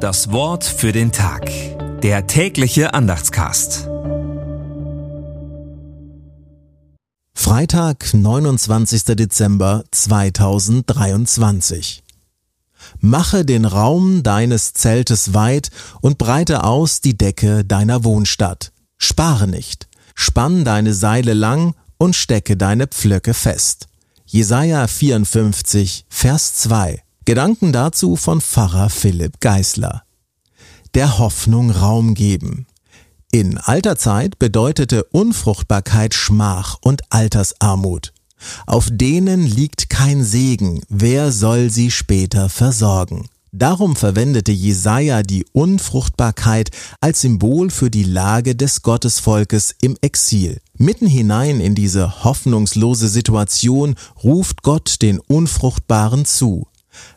Das Wort für den Tag. Der tägliche Andachtscast. Freitag, 29. Dezember 2023. Mache den Raum deines Zeltes weit und breite aus die Decke deiner Wohnstadt. Spare nicht. Spann deine Seile lang und stecke deine Pflöcke fest. Jesaja 54, Vers 2. Gedanken dazu von Pfarrer Philipp Geisler. Der Hoffnung Raum geben. In alter Zeit bedeutete Unfruchtbarkeit Schmach und Altersarmut. Auf denen liegt kein Segen, wer soll sie später versorgen? Darum verwendete Jesaja die Unfruchtbarkeit als Symbol für die Lage des Gottesvolkes im Exil. Mitten hinein in diese hoffnungslose Situation ruft Gott den Unfruchtbaren zu.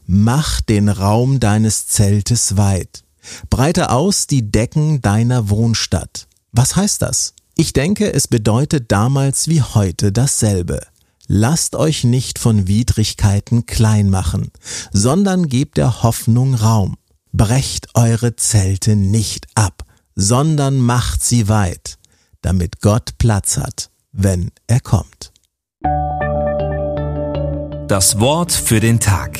Mach den Raum deines Zeltes weit. Breite aus die Decken deiner Wohnstadt. Was heißt das? Ich denke, es bedeutet damals wie heute dasselbe. Lasst euch nicht von Widrigkeiten klein machen, sondern gebt der Hoffnung Raum. Brecht eure Zelte nicht ab, sondern macht sie weit, damit Gott Platz hat, wenn er kommt. Das Wort für den Tag.